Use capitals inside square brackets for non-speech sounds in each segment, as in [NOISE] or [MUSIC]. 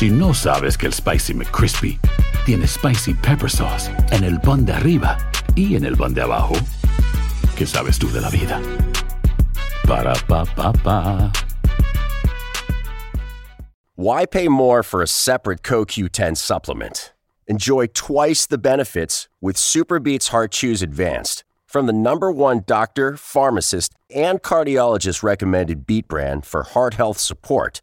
Si no sabes que el Spicy McCrispy tiene Spicy Pepper Sauce en el pan de arriba y en el pan de abajo, ¿qué sabes tú de la vida? Para, pa, pa, pa. Why pay more for a separate CoQ10 supplement? Enjoy twice the benefits with Superbeats Heart Chews Advanced from the number one doctor, pharmacist, and cardiologist recommended beat brand for heart health support.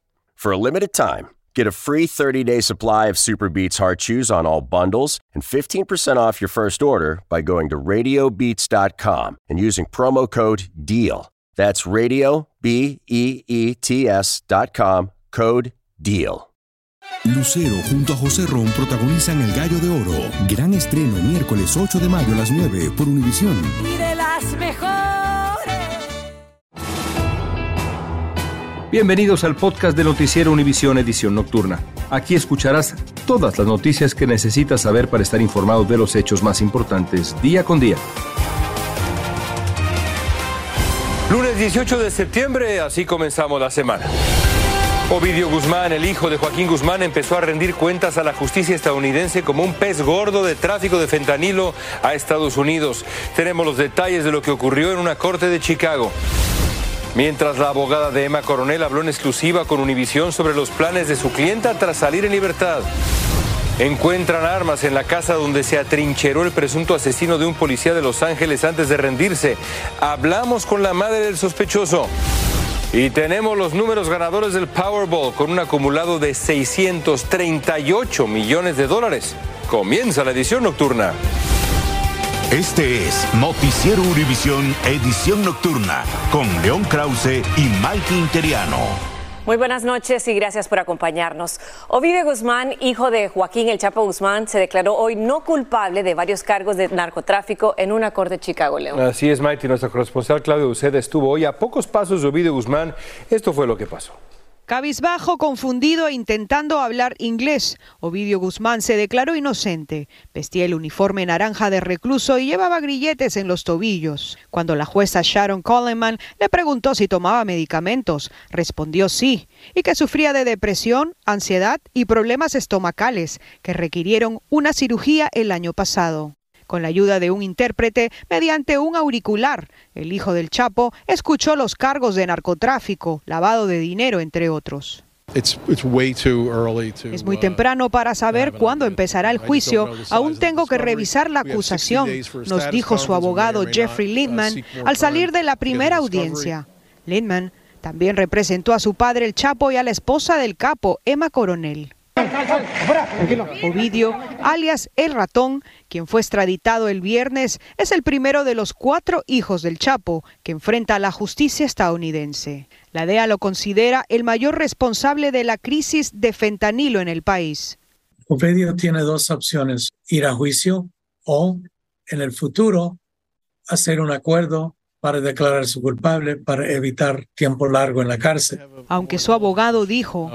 For a limited time, get a free 30 day supply of Superbeats Heart Chews on all bundles and 15% off your first order by going to radiobeats.com and using promo code DEAL. That's radio, B E E T S.com, code DEAL. Lucero junto a José Ron protagonizan El Gallo de Oro. Gran estreno miércoles 8 de mayo a las 9 por Univisión. Y de las mejores. Bienvenidos al podcast de Noticiero Univisión Edición Nocturna. Aquí escucharás todas las noticias que necesitas saber para estar informado de los hechos más importantes día con día. Lunes 18 de septiembre, así comenzamos la semana. Ovidio Guzmán, el hijo de Joaquín Guzmán, empezó a rendir cuentas a la justicia estadounidense como un pez gordo de tráfico de fentanilo a Estados Unidos. Tenemos los detalles de lo que ocurrió en una corte de Chicago. Mientras la abogada de Emma Coronel habló en exclusiva con Univisión sobre los planes de su clienta tras salir en libertad. Encuentran armas en la casa donde se atrincheró el presunto asesino de un policía de Los Ángeles antes de rendirse. Hablamos con la madre del sospechoso. Y tenemos los números ganadores del Powerball con un acumulado de 638 millones de dólares. Comienza la edición nocturna. Este es Noticiero Univisión Edición Nocturna con León Krause y Mike Interiano. Muy buenas noches y gracias por acompañarnos. Ovidio Guzmán, hijo de Joaquín El Chapo Guzmán, se declaró hoy no culpable de varios cargos de narcotráfico en una corte de Chicago, León. Así es, Maite. Nuestro corresponsal Claudio Uceda estuvo hoy a pocos pasos de Ovidio Guzmán. Esto fue lo que pasó. Cabizbajo, confundido e intentando hablar inglés, Ovidio Guzmán se declaró inocente. Vestía el uniforme naranja de recluso y llevaba grilletes en los tobillos. Cuando la jueza Sharon Coleman le preguntó si tomaba medicamentos, respondió sí, y que sufría de depresión, ansiedad y problemas estomacales que requirieron una cirugía el año pasado. Con la ayuda de un intérprete, mediante un auricular, el hijo del Chapo escuchó los cargos de narcotráfico, lavado de dinero, entre otros. Es muy uh, temprano para saber cuándo empezará el juicio. Aún tengo que revisar la acusación, nos dijo su abogado Jeffrey Lindman al salir de la primera audiencia. Lindman también representó a su padre el Chapo y a la esposa del capo, Emma Coronel. Ovidio, alias El Ratón, quien fue extraditado el viernes, es el primero de los cuatro hijos del Chapo que enfrenta a la justicia estadounidense. La DEA lo considera el mayor responsable de la crisis de fentanilo en el país. Ovidio tiene dos opciones, ir a juicio o en el futuro hacer un acuerdo para declararse culpable para evitar tiempo largo en la cárcel. Aunque su abogado dijo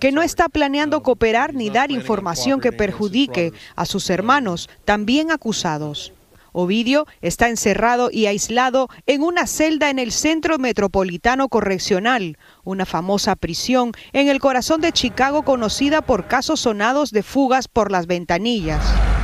que no está planeando cooperar ni dar información que perjudique a sus hermanos, también acusados. Ovidio está encerrado y aislado en una celda en el Centro Metropolitano Correccional, una famosa prisión en el corazón de Chicago conocida por casos sonados de fugas por las ventanillas.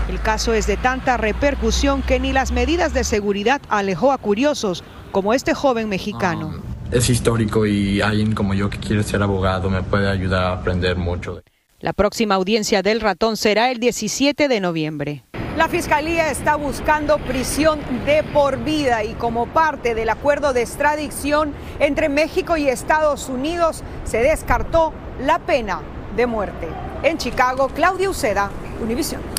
El caso es de tanta repercusión que ni las medidas de seguridad alejó a curiosos como este joven mexicano. Um, es histórico y alguien como yo que quiere ser abogado me puede ayudar a aprender mucho. La próxima audiencia del ratón será el 17 de noviembre. La Fiscalía está buscando prisión de por vida y como parte del acuerdo de extradición entre México y Estados Unidos se descartó la pena de muerte. En Chicago, Claudia Uceda, Univision.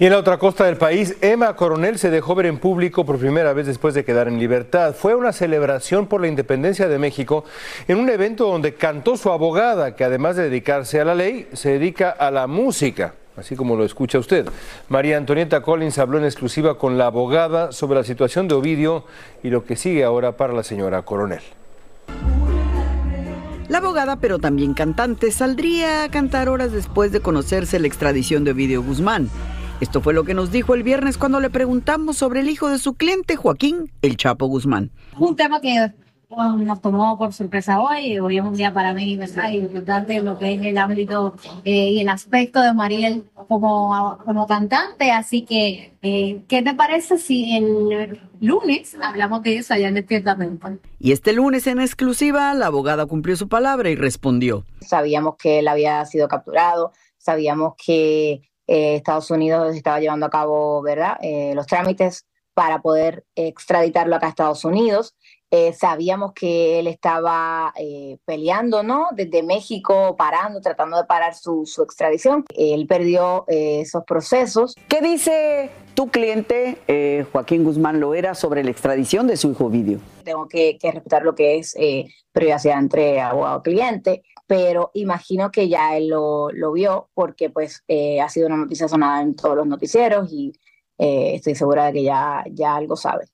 Y en la otra costa del país, Emma Coronel se dejó ver en público por primera vez después de quedar en libertad. Fue una celebración por la independencia de México en un evento donde cantó su abogada, que además de dedicarse a la ley, se dedica a la música, así como lo escucha usted. María Antonieta Collins habló en exclusiva con la abogada sobre la situación de Ovidio y lo que sigue ahora para la señora Coronel. La abogada, pero también cantante, saldría a cantar horas después de conocerse la extradición de Ovidio Guzmán. Esto fue lo que nos dijo el viernes cuando le preguntamos sobre el hijo de su cliente, Joaquín El Chapo Guzmán. Un tema que nos tomó por sorpresa hoy, hoy es un día para mí, ¿verdad? importante lo que es el ámbito eh, y el aspecto de Mariel como, como cantante, así que, eh, ¿qué te parece si el lunes hablamos de eso allá en Despiertamente? Y este lunes en exclusiva, la abogada cumplió su palabra y respondió. Sabíamos que él había sido capturado, sabíamos que eh, Estados Unidos estaba llevando a cabo, ¿verdad?, los trámites para poder extraditarlo acá a Estados Unidos. Eh, sabíamos que él estaba eh, peleando, ¿no? Desde México, parando, tratando de parar su, extradición. Él perdió eh, esos procesos. ¿Qué dice tu cliente, Joaquín Guzmán Loera, sobre la extradición de su hijo Vidio? Tengo que, respetar lo que es privacidad entre abogado-cliente, pero imagino que ya él lo, vio porque pues ha sido una noticia sonada en todos los noticieros y estoy segura de que ya, ya algo sabe.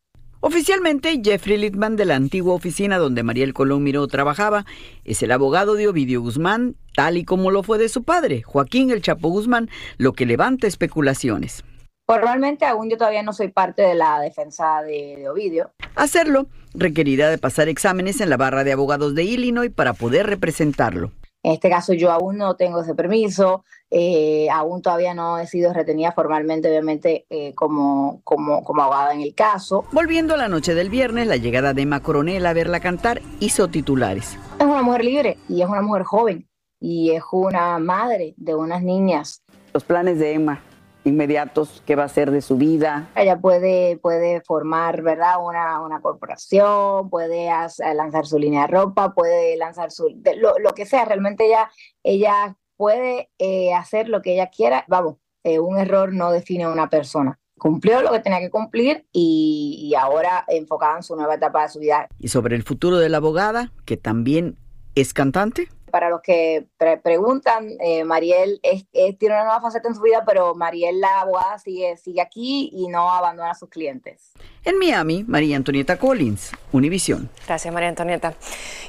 Oficialmente, Jeffrey Littman de la antigua oficina donde Mariel Colón Miró trabajaba es el abogado de Ovidio Guzmán, tal y como lo fue de su padre, Joaquín El Chapo Guzmán, lo que levanta especulaciones. Formalmente aún yo todavía no soy parte de la defensa de, de, Ovidio. Hacerlo requerirá de pasar exámenes en la barra de abogados de Illinois para poder representarlo. En este caso yo aún no tengo ese permiso, eh, aún todavía no he sido retenida formalmente, obviamente, eh, como, como, como abogada en el caso. Volviendo a la noche del viernes, la llegada de Emma Coronel a verla cantar hizo titulares. Es una mujer libre y es una mujer joven y es una madre de unas niñas. Los planes de Emma inmediatos, qué va a ser de su vida. Ella puede, puede formar, ¿verdad? Una, una corporación, puede lanzar su línea de ropa, puede lanzar su, lo, lo, que sea, realmente ella, ella puede eh, hacer lo que ella quiera. Vamos, eh, un error no define a una persona. Cumplió lo que tenía que cumplir y, y ahora enfocada en su nueva etapa de su vida. ¿Y sobre el futuro de la abogada, que también es cantante? Para los que preguntan, eh, Mariel tiene una nueva faceta en su vida, pero Mariel, la abogada, sigue, sigue aquí y no abandona a sus clientes. En Miami, María Antonieta Collins, Univisión. Gracias, María Antonieta.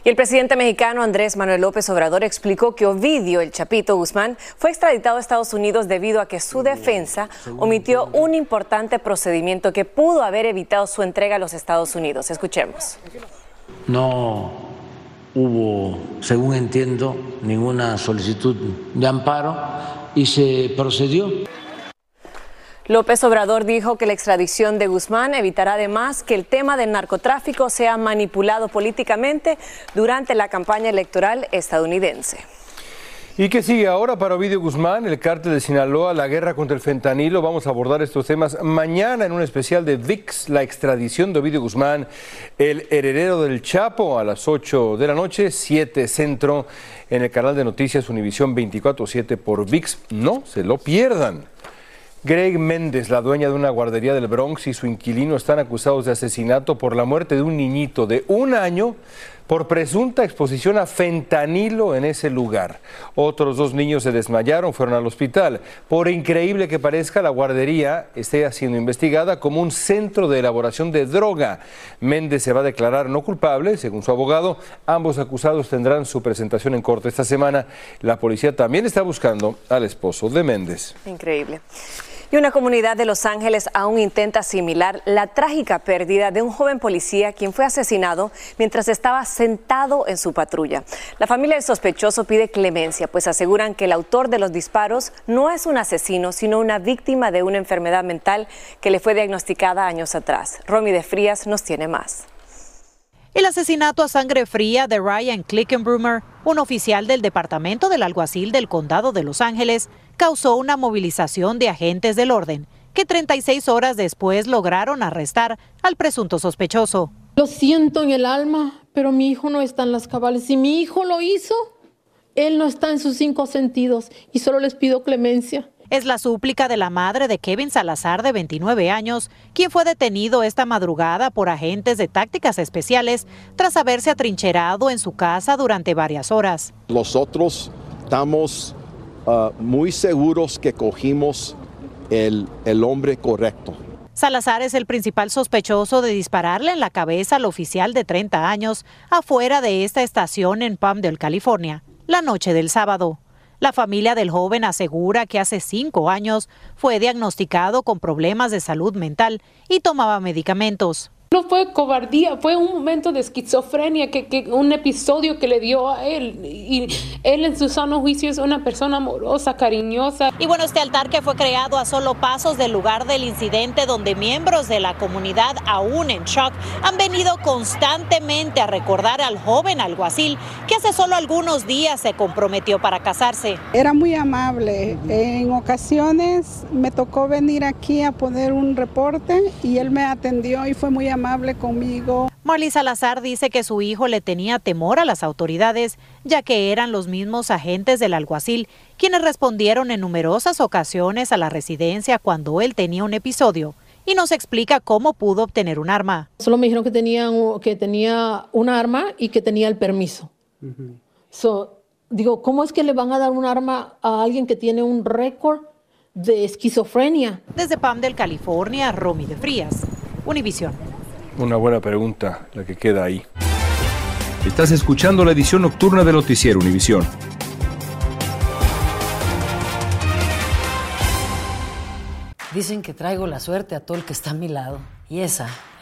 Y el presidente mexicano Andrés Manuel López Obrador explicó que Ovidio, el Chapito Guzmán, fue extraditado a Estados Unidos debido a que su defensa omitió un importante procedimiento que pudo haber evitado su entrega a los Estados Unidos. Escuchemos. No hubo, según entiendo, ninguna solicitud de amparo y se procedió. López Obrador dijo que la extradición de Guzmán evitará además que el tema del narcotráfico sea manipulado políticamente durante la campaña electoral estadounidense. ¿Y qué sigue ahora para Ovidio Guzmán, el cártel de Sinaloa, la guerra contra el fentanilo? Vamos a abordar estos temas mañana en un especial de VIX, la extradición de Ovidio Guzmán, el heredero del Chapo, a las 8 de la noche, 7 centro, en el canal de noticias Univisión 24-7 por VIX. No se lo pierdan. Greg Méndez, la dueña de una guardería del Bronx, y su inquilino están acusados de asesinato por la muerte de un niñito de un año por presunta exposición a fentanilo en ese lugar. Otros dos niños se desmayaron, fueron al hospital. Por increíble que parezca, la guardería esté siendo investigada como un centro de elaboración de droga. Méndez se va a declarar no culpable, según su abogado. Ambos acusados tendrán su presentación en corte esta semana. La policía también está buscando al esposo de Méndez. Increíble. Y una comunidad de Los Ángeles aún intenta asimilar la trágica pérdida de un joven policía quien fue asesinado mientras estaba sentado en su patrulla. La familia del sospechoso pide clemencia, pues aseguran que el autor de los disparos no es un asesino, sino una víctima de una enfermedad mental que le fue diagnosticada años atrás. Romy de Frías nos tiene más. El asesinato a sangre fría de Ryan Clickenbrummer, un oficial del Departamento del Alguacil del Condado de Los Ángeles, causó una movilización de agentes del orden, que 36 horas después lograron arrestar al presunto sospechoso. Lo siento en el alma, pero mi hijo no está en las cabales. Si mi hijo lo hizo, él no está en sus cinco sentidos y solo les pido clemencia. Es la súplica de la madre de Kevin Salazar, de 29 años, quien fue detenido esta madrugada por agentes de tácticas especiales tras haberse atrincherado en su casa durante varias horas. Nosotros estamos uh, muy seguros que cogimos el, el hombre correcto. Salazar es el principal sospechoso de dispararle en la cabeza al oficial de 30 años afuera de esta estación en Palmdale, California, la noche del sábado. La familia del joven asegura que hace cinco años fue diagnosticado con problemas de salud mental y tomaba medicamentos. No fue cobardía, fue un momento de esquizofrenia, que, que, un episodio que le dio a él. Y él en su sano juicio es una persona amorosa, cariñosa. Y bueno, este altar que fue creado a solo pasos del lugar del incidente, donde miembros de la comunidad, aún en shock, han venido constantemente a recordar al joven alguacil que hace solo algunos días se comprometió para casarse. Era muy amable. En ocasiones me tocó venir aquí a poner un reporte y él me atendió y fue muy amable amable conmigo. Marley Salazar dice que su hijo le tenía temor a las autoridades, ya que eran los mismos agentes del alguacil quienes respondieron en numerosas ocasiones a la residencia cuando él tenía un episodio y nos explica cómo pudo obtener un arma. Solo me dijeron que tenía, que tenía un arma y que tenía el permiso. Uh -huh. so, digo, ¿cómo es que le van a dar un arma a alguien que tiene un récord de esquizofrenia? Desde Palmdale, California, Romy de Frías, Univisión. Una buena pregunta la que queda ahí. Estás escuchando la edición nocturna de Noticiero Univisión. Dicen que traigo la suerte a todo el que está a mi lado. Y esa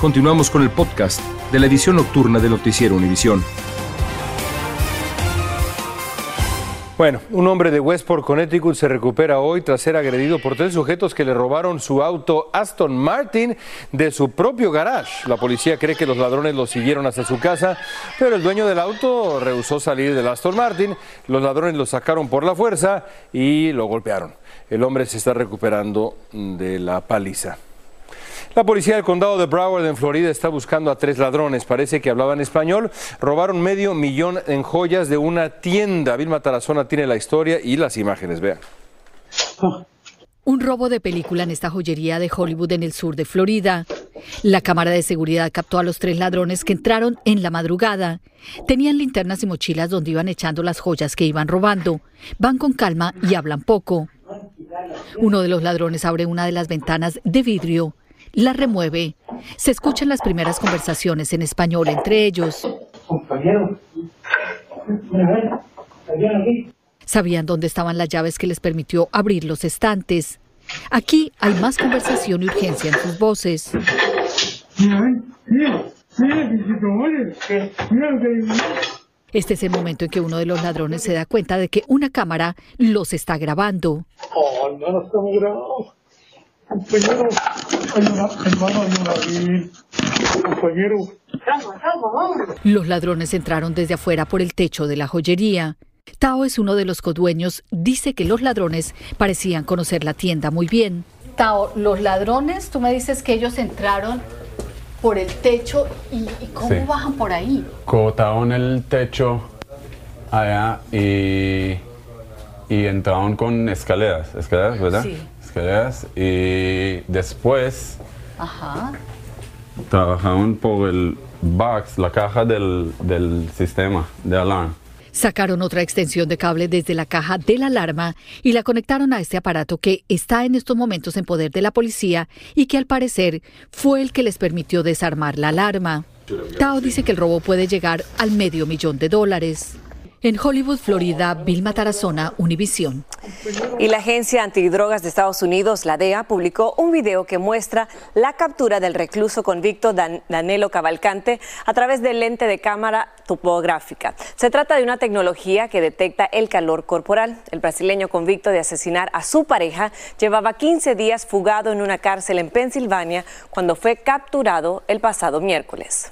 Continuamos con el podcast de la edición nocturna de Noticiero Univisión. Bueno, un hombre de Westport, Connecticut, se recupera hoy tras ser agredido por tres sujetos que le robaron su auto Aston Martin de su propio garage. La policía cree que los ladrones lo siguieron hasta su casa, pero el dueño del auto rehusó salir del Aston Martin. Los ladrones lo sacaron por la fuerza y lo golpearon. El hombre se está recuperando de la paliza. La policía del condado de Broward en Florida está buscando a tres ladrones. Parece que hablaban español. Robaron medio millón en joyas de una tienda. Vilma Tarazona tiene la historia y las imágenes. Vean. Un robo de película en esta joyería de Hollywood en el sur de Florida. La cámara de seguridad captó a los tres ladrones que entraron en la madrugada. Tenían linternas y mochilas donde iban echando las joyas que iban robando. Van con calma y hablan poco. Uno de los ladrones abre una de las ventanas de vidrio la remueve. Se escuchan las primeras conversaciones en español entre ellos. Sabían dónde estaban las llaves que les permitió abrir los estantes. Aquí hay más conversación y urgencia en sus voces. Este es el momento en que uno de los ladrones se da cuenta de que una cámara los está grabando. Oh, no, no estamos grabados. Compañero, hermano, compañero. Los ladrones entraron desde afuera por el techo de la joyería. Tao es uno de los codueños. Dice que los ladrones parecían conocer la tienda muy bien. Tao, los ladrones, tú me dices que ellos entraron por el techo y, y ¿cómo Sí. bajan por ahí? Cortaron el techo allá y, y entraron con escaleras, escaleras, ¿verdad? Sí. Escaleras y después Ajá. trabajaron por el box, la caja del, del sistema de alarma. Sacaron otra extensión de cable desde la caja de la alarma y la conectaron a este aparato que está en estos momentos en poder de la policía y que al parecer fue el que les permitió desarmar la alarma. Tao dice que el robo puede llegar al medio millón de dólares. En Hollywood, Florida, Vilma Tarazona, Univisión. Y la Agencia Antidrogas de Estados Unidos, la DEA, publicó un video que muestra la captura del recluso convicto Danilo Cavalcante a través del lente de cámara topográfica. Se trata de una tecnología que detecta el calor corporal. El brasileño convicto de asesinar a su pareja llevaba 15 días fugado en una cárcel en Pensilvania cuando fue capturado el pasado miércoles.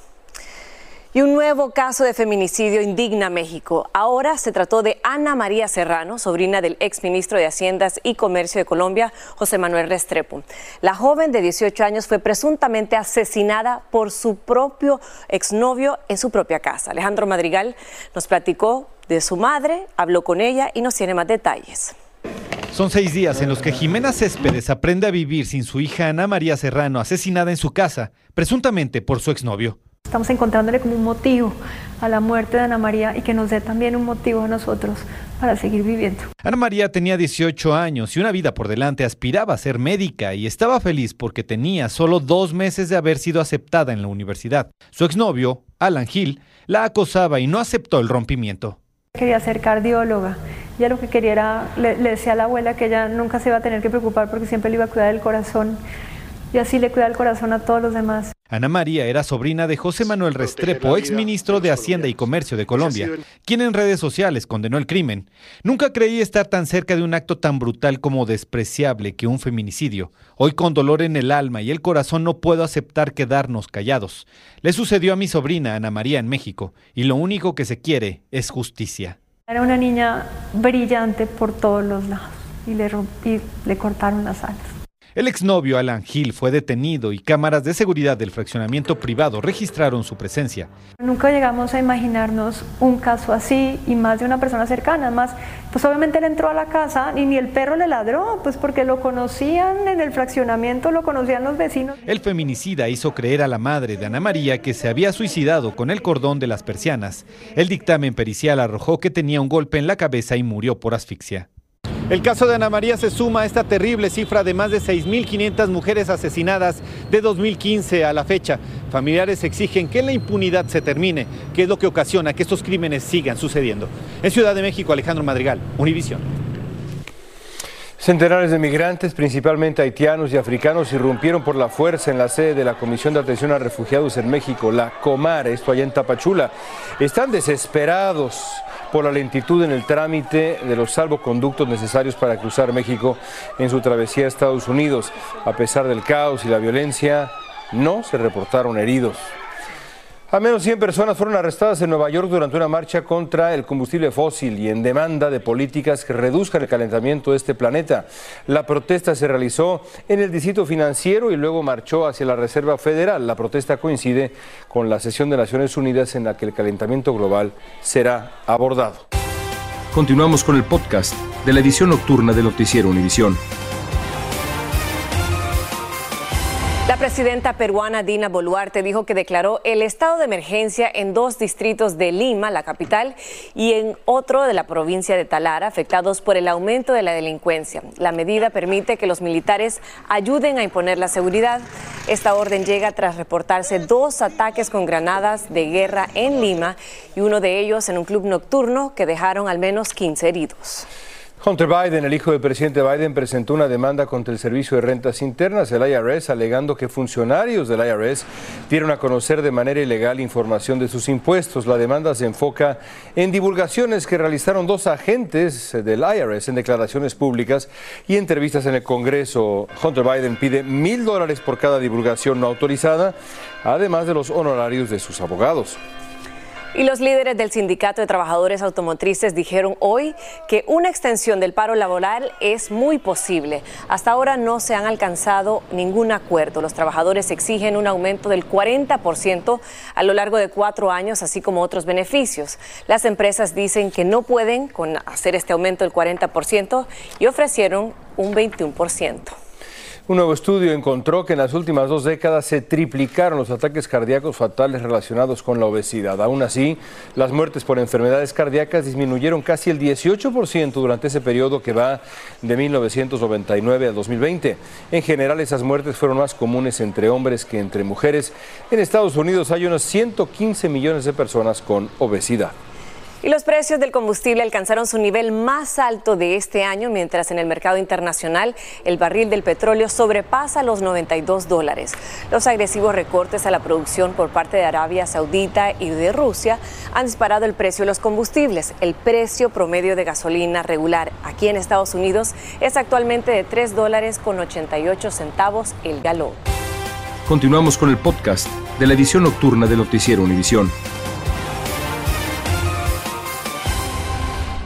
Y un nuevo caso de feminicidio indigna México. Ahora se trató de Ana María Serrano, sobrina del exministro de Haciendas y Comercio de Colombia, José Manuel Restrepo. La joven de 18 años fue presuntamente asesinada por su propio exnovio en su propia casa. Alejandro Madrigal nos platicó de su madre, habló con ella y nos tiene más detalles. Son seis días en los que Jimena Céspedes aprende a vivir sin su hija Ana María Serrano, asesinada en su casa, presuntamente por su exnovio. Estamos encontrándole como un motivo a la muerte de Ana María y que nos dé también un motivo a nosotros para seguir viviendo. Ana María tenía 18 años y una vida por delante, aspiraba a ser médica y estaba feliz porque tenía solo dos meses de haber sido aceptada en la universidad. Su exnovio, Alan Gil, la acosaba y no aceptó el rompimiento. Quería ser cardióloga. Ya lo que quería era, le, le decía a la abuela que ella nunca se iba a tener que preocupar porque siempre le iba a cuidar el corazón y así le cuida el corazón a todos los demás. Ana María era sobrina de José Manuel Restrepo, exministro de Hacienda y Comercio de Colombia, quien en redes sociales condenó el crimen. Nunca creí estar tan cerca de un acto tan brutal como despreciable que un feminicidio. Hoy con dolor en el alma y el corazón no puedo aceptar quedarnos callados. Le sucedió a mi sobrina Ana María en México y lo único que se quiere es justicia. Era una niña brillante por todos los lados y le, y le cortaron las alas. El exnovio Alan Hill fue detenido y cámaras de seguridad del fraccionamiento privado registraron su presencia. Nunca llegamos a imaginarnos un caso así y más de una persona cercana. Más, pues obviamente él entró a la casa y ni el perro le ladró, pues porque lo conocían en el fraccionamiento, lo conocían los vecinos. El feminicida hizo creer a la madre de Ana María que se había suicidado con el cordón de las persianas. El dictamen pericial arrojó que tenía un golpe en la cabeza y murió por asfixia. El caso de Ana María se suma a esta terrible cifra de más de 6.500 mujeres asesinadas de 2015 a la fecha. Familiares exigen que la impunidad se termine, que es lo que ocasiona que estos crímenes sigan sucediendo. En Ciudad de México, Alejandro Madrigal, Univisión. Centenares de migrantes, principalmente haitianos y africanos, irrumpieron por la fuerza en la sede de la Comisión de Atención a Refugiados en México, la Comar, esto allá en Tapachula. Están desesperados por la lentitud en el trámite de los salvoconductos necesarios para cruzar México en su travesía a Estados Unidos. A pesar del caos y la violencia, no se reportaron heridos. Al menos 100 personas fueron arrestadas en Nueva York durante una marcha contra el combustible fósil y en demanda de políticas que reduzcan el calentamiento de este planeta. La protesta se realizó en el distrito financiero y luego marchó hacia la Reserva Federal. La protesta coincide con la sesión de Naciones Unidas en la que el calentamiento global será abordado. Continuamos con el podcast de la edición nocturna de Noticiero Univisión. Presidenta peruana Dina Boluarte dijo que declaró el estado de emergencia en dos distritos de Lima, la capital, y en otro de la provincia de Talara, afectados por el aumento de la delincuencia. La medida permite que los militares ayuden a imponer la seguridad. Esta orden llega tras reportarse dos ataques con granadas de guerra en Lima y uno de ellos en un club nocturno que dejaron al menos 15 heridos. Hunter Biden, el hijo del presidente Biden, presentó una demanda contra el Servicio de Rentas Internas, el IRS, alegando que funcionarios del IRS dieron a conocer de manera ilegal información de sus impuestos. La demanda se enfoca en divulgaciones que realizaron dos agentes del IRS en declaraciones públicas y entrevistas en el Congreso. Hunter Biden pide mil dólares por cada divulgación no autorizada, además de los honorarios de sus abogados. Y los líderes del Sindicato de Trabajadores Automotrices dijeron hoy que una extensión del paro laboral es muy posible. Hasta ahora no se han alcanzado ningún acuerdo. Los trabajadores exigen un aumento del 40% a lo largo de cuatro años, así como otros beneficios. Las empresas dicen que no pueden con hacer este aumento del 40% y ofrecieron un 21%. Un nuevo estudio encontró que en las últimas dos décadas se triplicaron los ataques cardíacos fatales relacionados con la obesidad. Aún así, las muertes por enfermedades cardíacas disminuyeron casi el 18% durante ese periodo que va de 1999 a 2020. En general, esas muertes fueron más comunes entre hombres que entre mujeres. En Estados Unidos hay unos 115 millones de personas con obesidad. Y los precios del combustible alcanzaron su nivel más alto de este año, mientras en el mercado internacional el barril del petróleo sobrepasa los 92 dólares. Los agresivos recortes a la producción por parte de Arabia Saudita y de Rusia han disparado el precio de los combustibles. El precio promedio de gasolina regular aquí en Estados Unidos es actualmente de 3 dólares con 88 centavos el galón. Continuamos con el podcast de la edición nocturna de Noticiero Univisión.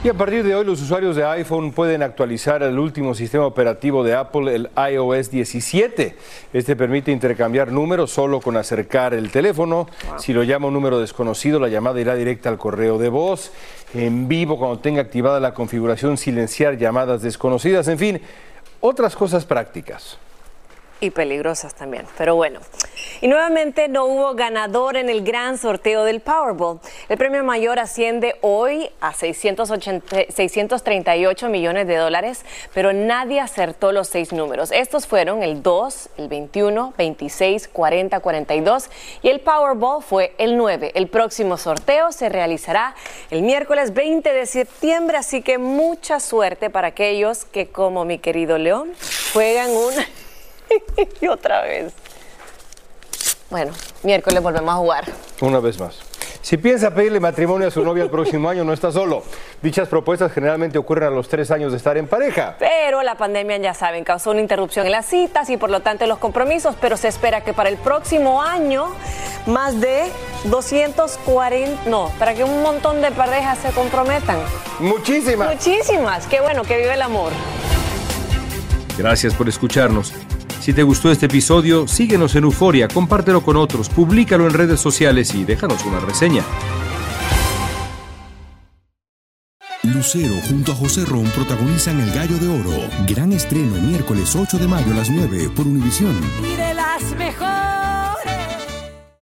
Y a partir de hoy los usuarios de iPhone pueden actualizar el último sistema operativo de Apple, el iOS 17. Este permite intercambiar números solo con acercar el teléfono. Si lo llama un número desconocido, la llamada irá directa al correo de voz. En vivo, cuando tenga activada la configuración, silenciar llamadas desconocidas. En fin, otras cosas prácticas y peligrosas también, pero bueno. Y nuevamente no hubo ganador en el gran sorteo del Powerball. El premio mayor asciende hoy a 638 millones de dólares, pero nadie acertó los seis números. Estos fueron el 2, el 21, 26, 40, 42 y el Powerball fue el 9. El próximo sorteo se realizará el miércoles 20 de septiembre, así que mucha suerte para aquellos que como mi querido León juegan un [LAUGHS] y otra vez. Bueno, miércoles volvemos a jugar. Una vez más. Si piensa pedirle matrimonio a su novia el próximo año, no está solo. Dichas propuestas generalmente ocurren a los tres años de estar en pareja. Pero la pandemia, ya saben, causó una interrupción en las citas y por lo tanto en los compromisos, pero se espera que para el próximo año más de 240, no, para que un montón de parejas se comprometan. Muchísimas. Muchísimas. Qué bueno, que vive el amor. Gracias por escucharnos. Si te gustó este episodio, síguenos en Euforia, compártelo con otros, públicalo en redes sociales y déjanos una reseña. Lucero junto a José Ron protagonizan El Gallo de Oro. Gran estreno miércoles 8 de mayo a las 9 por Univisión. Y de las mejores.